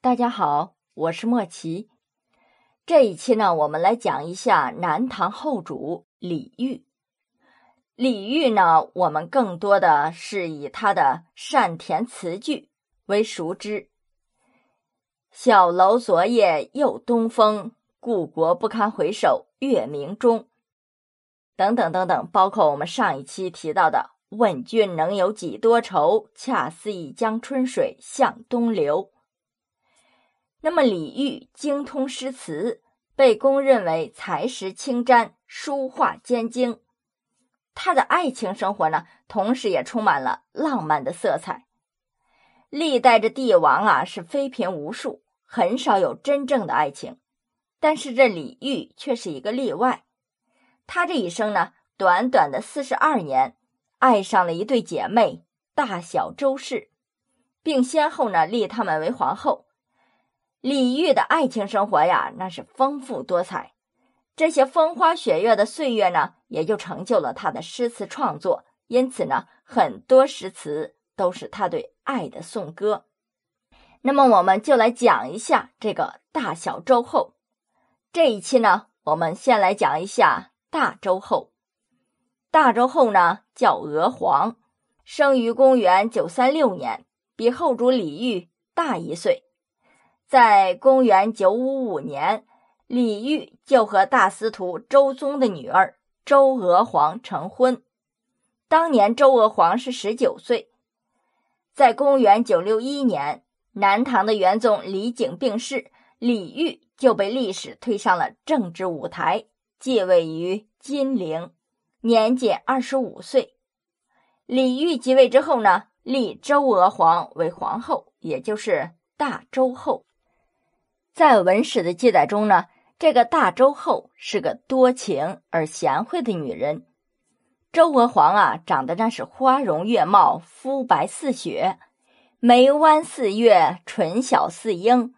大家好，我是莫奇。这一期呢，我们来讲一下南唐后主李煜。李煜呢，我们更多的是以他的善填词句为熟知。小楼昨夜又东风，故国不堪回首月明中。等等等等，包括我们上一期提到的“问君能有几多愁，恰似一江春水向东流”。那么，李煜精通诗词，被公认为才识清瞻、书画兼精。他的爱情生活呢，同时也充满了浪漫的色彩。历代的帝王啊，是妃嫔无数，很少有真正的爱情。但是这李煜却是一个例外。他这一生呢，短短的四十二年，爱上了一对姐妹大小周氏，并先后呢立他们为皇后。李煜的爱情生活呀，那是丰富多彩。这些风花雪月的岁月呢，也就成就了他的诗词创作。因此呢，很多诗词都是他对爱的颂歌。那么，我们就来讲一下这个大小周后。这一期呢，我们先来讲一下大周后。大周后呢，叫娥皇，生于公元九三六年，比后主李煜大一岁。在公元九五五年，李煜就和大司徒周宗的女儿周娥皇成婚。当年周娥皇是十九岁。在公元九六一年，南唐的元宗李璟病逝，李煜就被历史推上了政治舞台，继位于金陵，年仅二十五岁。李煜即位之后呢，立周娥皇为皇后，也就是大周后。在文史的记载中呢，这个大周后是个多情而贤惠的女人。周娥皇啊，长得那是花容月貌，肤白似雪，眉弯似月，唇小似樱，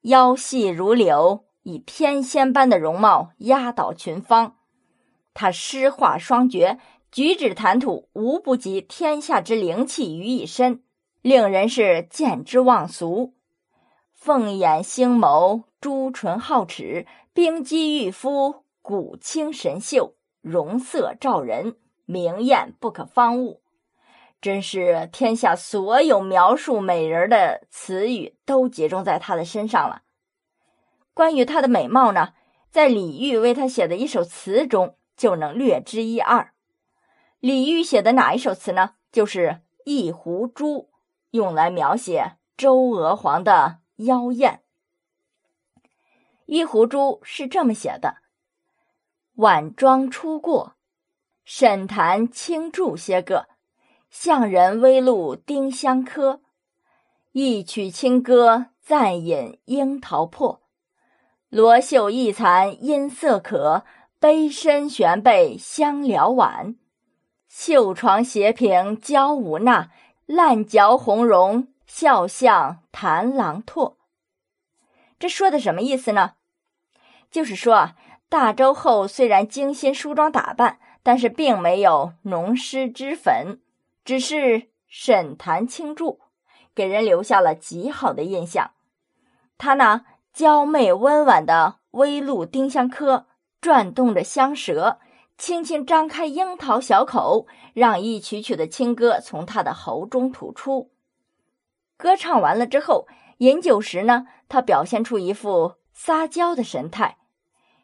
腰细如柳，以天仙般的容貌压倒群芳。她诗画双绝，举止谈吐无不集天下之灵气于一身，令人是见之忘俗。凤眼星眸，朱唇皓齿，冰肌玉肤，骨清神秀，容色照人，明艳不可方物。真是天下所有描述美人的词语都集中在她的身上了。关于她的美貌呢，在李煜为她写的一首词中就能略知一二。李煜写的哪一首词呢？就是《一壶珠》，用来描写周娥皇的。妖艳，一壶珠是这么写的：晚妆初过，沈檀轻注些个，向人微露丁香柯。一曲清歌，暂饮樱桃破。罗袖一残音色可，杯深悬背香缭晚。绣床斜屏娇无纳，烂嚼红容。笑向谭郎拓，这说的什么意思呢？就是说，大周后虽然精心梳妆打扮，但是并没有浓施脂粉，只是沈檀轻注，给人留下了极好的印象。她呢，娇媚温婉的微露丁香科，转动着香舌，轻轻张开樱桃小口，让一曲曲的清歌从她的喉中吐出。歌唱完了之后，饮酒时呢，他表现出一副撒娇的神态，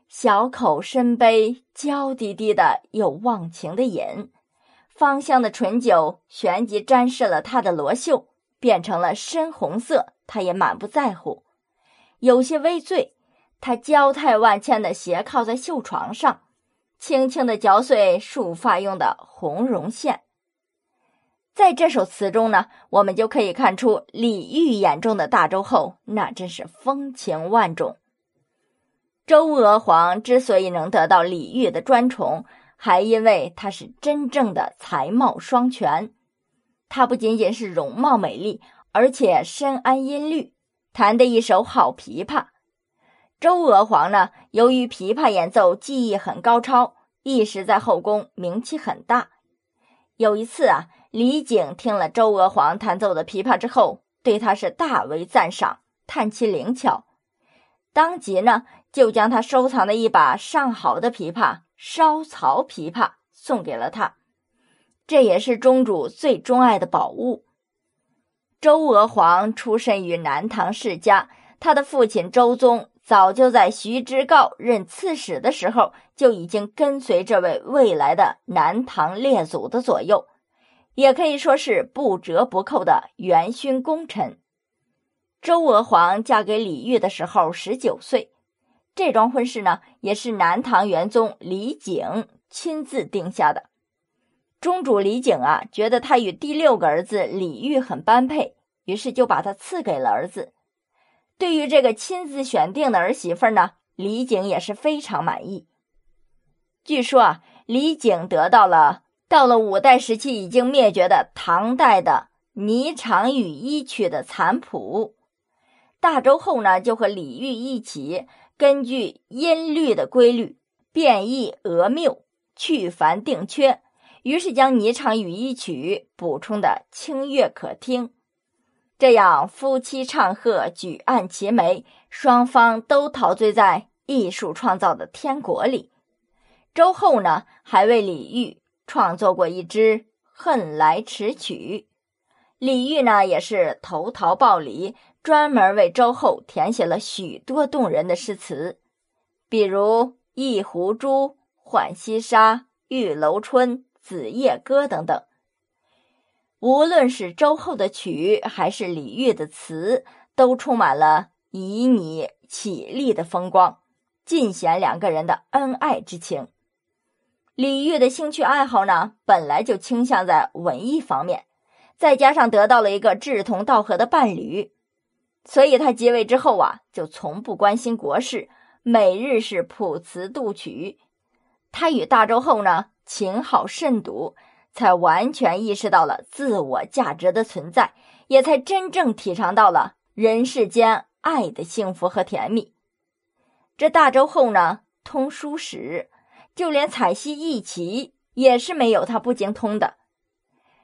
小口深杯，娇滴滴的又忘情的饮，芳香的醇酒旋即沾湿了他的罗袖，变成了深红色，他也满不在乎，有些微醉，他娇态万千的斜靠在绣床上，轻轻的嚼碎束发用的红绒线。在这首词中呢，我们就可以看出李煜眼中的大周后，那真是风情万种。周娥皇之所以能得到李煜的专宠，还因为她是真正的才貌双全。她不仅仅是容貌美丽，而且深谙音律，弹得一手好琵琶。周娥皇呢，由于琵琶演奏技艺很高超，一时在后宫名气很大。有一次啊。李璟听了周娥皇弹奏的琵琶之后，对他是大为赞赏，叹其灵巧，当即呢就将他收藏的一把上好的琵琶——烧曹琵琶送给了他，这也是宗主最钟爱的宝物。周娥皇出身于南唐世家，他的父亲周宗早就在徐知诰任刺史的时候就已经跟随这位未来的南唐列祖的左右，也可以说是不折不扣的元勋功臣。周娥皇嫁给李煜的时候十九岁，这桩婚事呢也是南唐元宗李璟亲自定下的。宗主李璟啊，觉得他与第六个儿子李煜很般配，于是就把他赐给了儿子。对于这个亲自选定的儿媳妇呢，李璟也是非常满意。据说啊，李璟得到了到了五代时期已经灭绝的唐代的《霓裳羽衣曲》的残谱。大周后呢，就和李煜一起根据音律的规律，变异讹谬，去繁定缺。于是将《霓裳羽衣曲》补充的清悦可听，这样夫妻唱和，举案齐眉，双方都陶醉在艺术创造的天国里。周后呢，还为李煜创作过一支《恨来迟曲》，李煜呢也是投桃报李，专门为周后填写了许多动人的诗词，比如《一壶珠》《浣溪沙》《玉楼春》。《子夜歌》等等，无论是周后的曲，还是李煜的词，都充满了旖旎绮丽的风光，尽显两个人的恩爱之情。李煜的兴趣爱好呢，本来就倾向在文艺方面，再加上得到了一个志同道合的伴侣，所以他即位之后啊，就从不关心国事，每日是谱词度曲。他与大周后呢。情好甚笃，才完全意识到了自我价值的存在，也才真正体尝到了人世间爱的幸福和甜蜜。这大周后呢，通书史，就连彩戏艺棋也是没有他不精通的。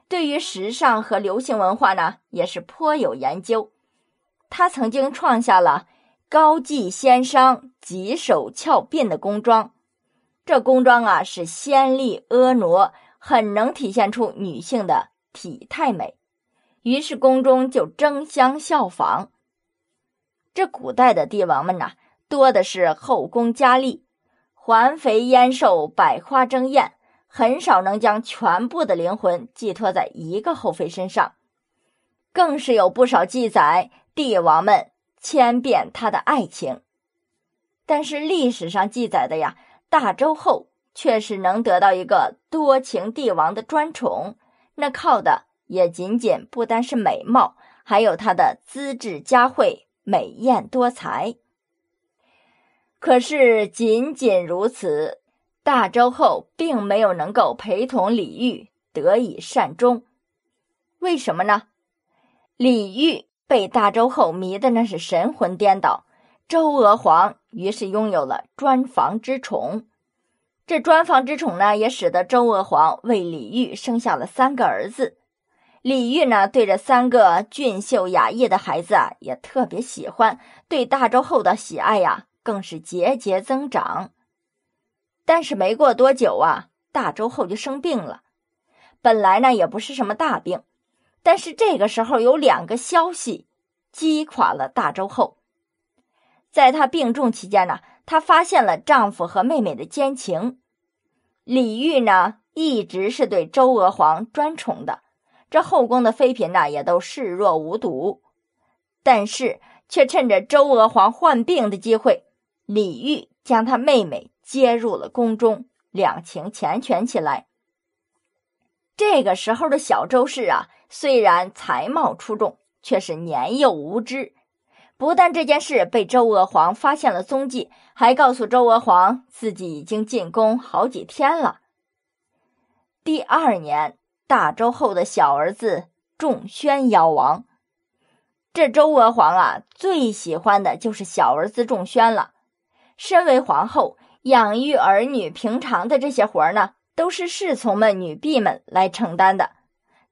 对于时尚和流行文化呢，也是颇有研究。他曾经创下了高髻纤裳、棘手翘鬓的工装。这工装啊是纤丽婀娜，很能体现出女性的体态美，于是宫中就争相效仿。这古代的帝王们呐，多的是后宫佳丽，环肥燕瘦，百花争艳，很少能将全部的灵魂寄托在一个后妃身上，更是有不少记载帝王们千遍他的爱情。但是历史上记载的呀。大周后却是能得到一个多情帝王的专宠，那靠的也仅仅不单是美貌，还有她的资质佳慧、美艳多才。可是仅仅如此，大周后并没有能够陪同李煜得以善终。为什么呢？李煜被大周后迷的那是神魂颠倒。周娥皇于是拥有了专房之宠，这专房之宠呢，也使得周娥皇为李煜生下了三个儿子。李煜呢，对这三个俊秀雅逸的孩子啊，也特别喜欢，对大周后的喜爱呀，更是节节增长。但是没过多久啊，大周后就生病了。本来呢，也不是什么大病，但是这个时候有两个消息击垮了大周后。在他病重期间呢，她发现了丈夫和妹妹的奸情。李煜呢，一直是对周娥皇专宠的，这后宫的妃嫔呢，也都视若无睹。但是，却趁着周娥皇患病的机会，李煜将她妹妹接入了宫中，两情缱绻起来。这个时候的小周氏啊，虽然才貌出众，却是年幼无知。不但这件事被周娥皇发现了踪迹，还告诉周娥皇自己已经进宫好几天了。第二年，大周后的小儿子仲宣夭亡。这周娥皇啊，最喜欢的就是小儿子仲宣了。身为皇后，养育儿女平常的这些活儿呢，都是侍从们、女婢们来承担的。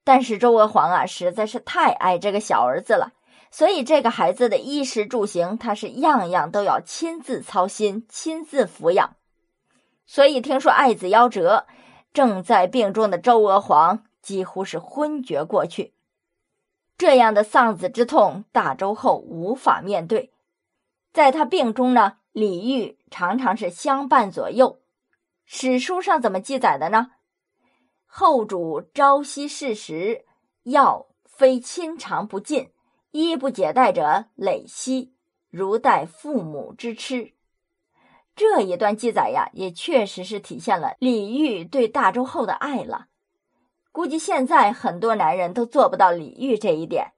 但是周娥皇啊，实在是太爱这个小儿子了。所以这个孩子的衣食住行，他是样样都要亲自操心、亲自抚养。所以听说爱子夭折，正在病中的周娥皇几乎是昏厥过去。这样的丧子之痛，大周后无法面对。在他病中呢，李煜常常是相伴左右。史书上怎么记载的呢？后主朝夕侍食，药非亲尝不尽，衣不解带者累兮，如待父母之痴。这一段记载呀，也确实是体现了李煜对大周后的爱了。估计现在很多男人都做不到李煜这一点，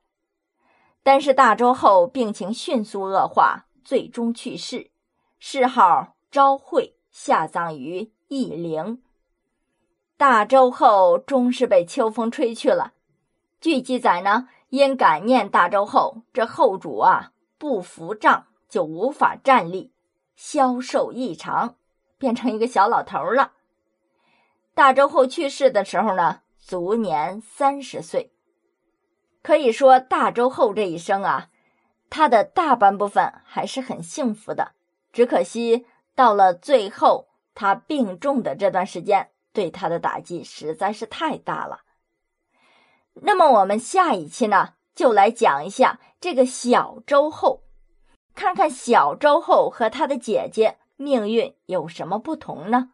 但是大周后病情迅速恶化，最终去世，谥号昭惠，下葬于义陵。大周后终是被秋风吹去了。据记载呢，因感念大周后，这后主啊不服杖就无法站立，消瘦异常，变成一个小老头了。大周后去世的时候呢？卒年三十岁，可以说大周后这一生啊，他的大半部分还是很幸福的。只可惜到了最后，他病重的这段时间，对他的打击实在是太大了。那么我们下一期呢，就来讲一下这个小周后，看看小周后和他的姐姐命运有什么不同呢？